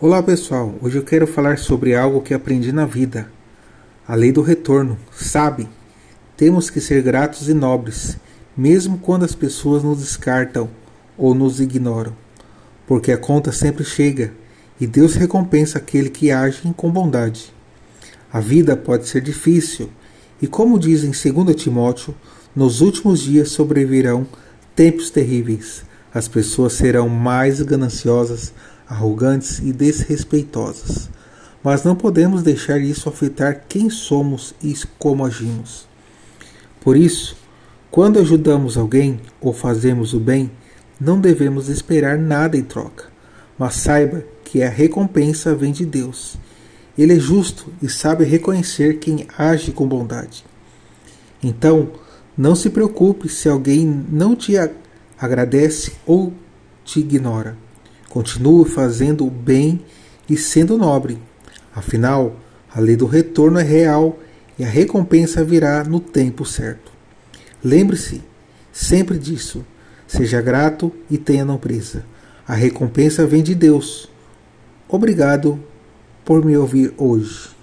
Olá pessoal, hoje eu quero falar sobre algo que aprendi na vida. A lei do retorno. Sabe, temos que ser gratos e nobres, mesmo quando as pessoas nos descartam ou nos ignoram, porque a conta sempre chega e Deus recompensa aquele que age com bondade. A vida pode ser difícil e, como diz em 2 Timóteo, nos últimos dias sobrevirão tempos terríveis. As pessoas serão mais gananciosas, arrogantes e desrespeitosas. Mas não podemos deixar isso afetar quem somos e como agimos. Por isso, quando ajudamos alguém ou fazemos o bem, não devemos esperar nada em troca, mas saiba que a recompensa vem de Deus. Ele é justo e sabe reconhecer quem age com bondade. Então, não se preocupe se alguém não te agradece ou te ignora. Continue fazendo o bem e sendo nobre. Afinal, a lei do retorno é real e a recompensa virá no tempo certo. Lembre-se sempre disso. Seja grato e tenha não presa. A recompensa vem de Deus. Obrigado por me ouvir hoje.